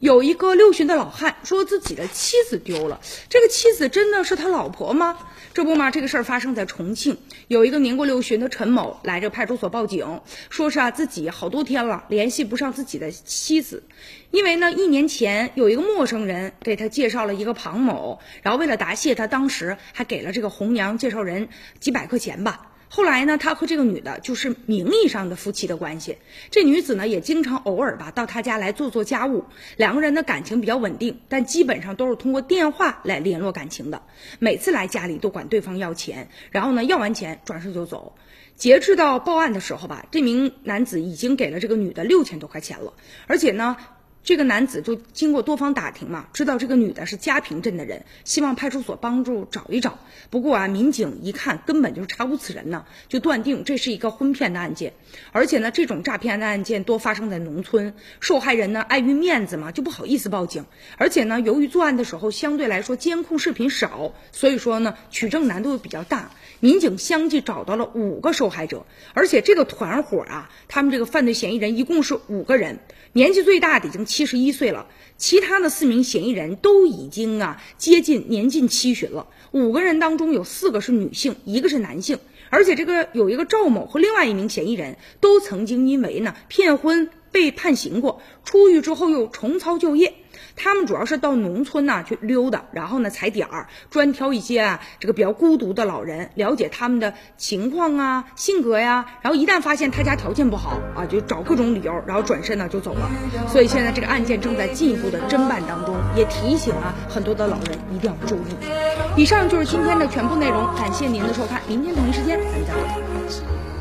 有一个六旬的老汉说自己的妻子丢了，这个妻子真的是他老婆吗？这不嘛，这个事儿发生在重庆，有一个年过六旬的陈某来这派出所报警，说是啊自己好多天了联系不上自己的妻子，因为呢一年前有一个陌生人给他介绍了一个庞某，然后为了答谢，他当时还给了这个红娘介绍人几百块钱吧。后来呢，他和这个女的就是名义上的夫妻的关系。这女子呢，也经常偶尔吧到他家来做做家务。两个人的感情比较稳定，但基本上都是通过电话来联络感情的。每次来家里都管对方要钱，然后呢要完钱转身就走。截至到报案的时候吧，这名男子已经给了这个女的六千多块钱了，而且呢。这个男子就经过多方打听嘛，知道这个女的是嘉平镇的人，希望派出所帮助找一找。不过啊，民警一看根本就查无此人呢，就断定这是一个婚骗的案件。而且呢，这种诈骗的案件多发生在农村，受害人呢碍于面子嘛，就不好意思报警。而且呢，由于作案的时候相对来说监控视频少，所以说呢取证难度又比较大。民警相继找到了五个受害者，而且这个团伙啊，他们这个犯罪嫌疑人一共是五个人，年纪最大的已经七七十一岁了，其他的四名嫌疑人都已经啊接近年近七旬了。五个人当中有四个是女性，一个是男性，而且这个有一个赵某和另外一名嫌疑人都曾经因为呢骗婚被判刑过，出狱之后又重操旧业。他们主要是到农村呐去溜达，然后呢踩点儿，专挑一些啊这个比较孤独的老人，了解他们的情况啊、性格呀。然后一旦发现他家条件不好啊，就找各种理由，然后转身呢就走了。所以现在这个案件正在进一步的侦办当中，也提醒啊很多的老人一定要注意。以上就是今天的全部内容，感谢您的收看，明天同一时间咱们再会。